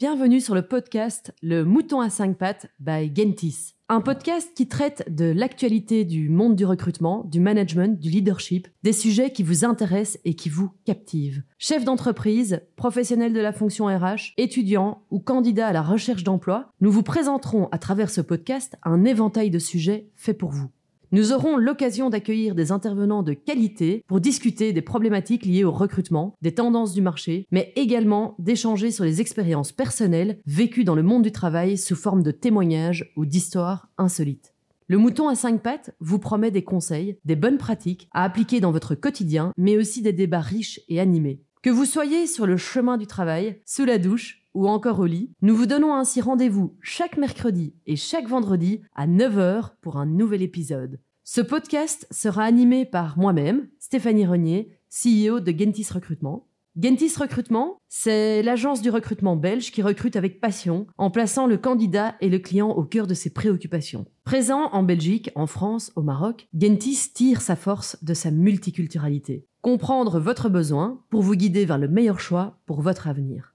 Bienvenue sur le podcast Le Mouton à 5 pattes by Gentis. Un podcast qui traite de l'actualité du monde du recrutement, du management, du leadership, des sujets qui vous intéressent et qui vous captivent. Chef d'entreprise, professionnel de la fonction RH, étudiant ou candidat à la recherche d'emploi, nous vous présenterons à travers ce podcast un éventail de sujets faits pour vous. Nous aurons l'occasion d'accueillir des intervenants de qualité pour discuter des problématiques liées au recrutement, des tendances du marché, mais également d'échanger sur les expériences personnelles vécues dans le monde du travail sous forme de témoignages ou d'histoires insolites. Le mouton à cinq pattes vous promet des conseils, des bonnes pratiques à appliquer dans votre quotidien, mais aussi des débats riches et animés. Que vous soyez sur le chemin du travail, sous la douche, ou encore au lit, nous vous donnons ainsi rendez-vous chaque mercredi et chaque vendredi à 9h pour un nouvel épisode. Ce podcast sera animé par moi-même, Stéphanie Renier, CEO de Gentis Recrutement. Gentis Recrutement, c'est l'agence du recrutement belge qui recrute avec passion en plaçant le candidat et le client au cœur de ses préoccupations. Présent en Belgique, en France, au Maroc, Gentis tire sa force de sa multiculturalité. Comprendre votre besoin pour vous guider vers le meilleur choix pour votre avenir.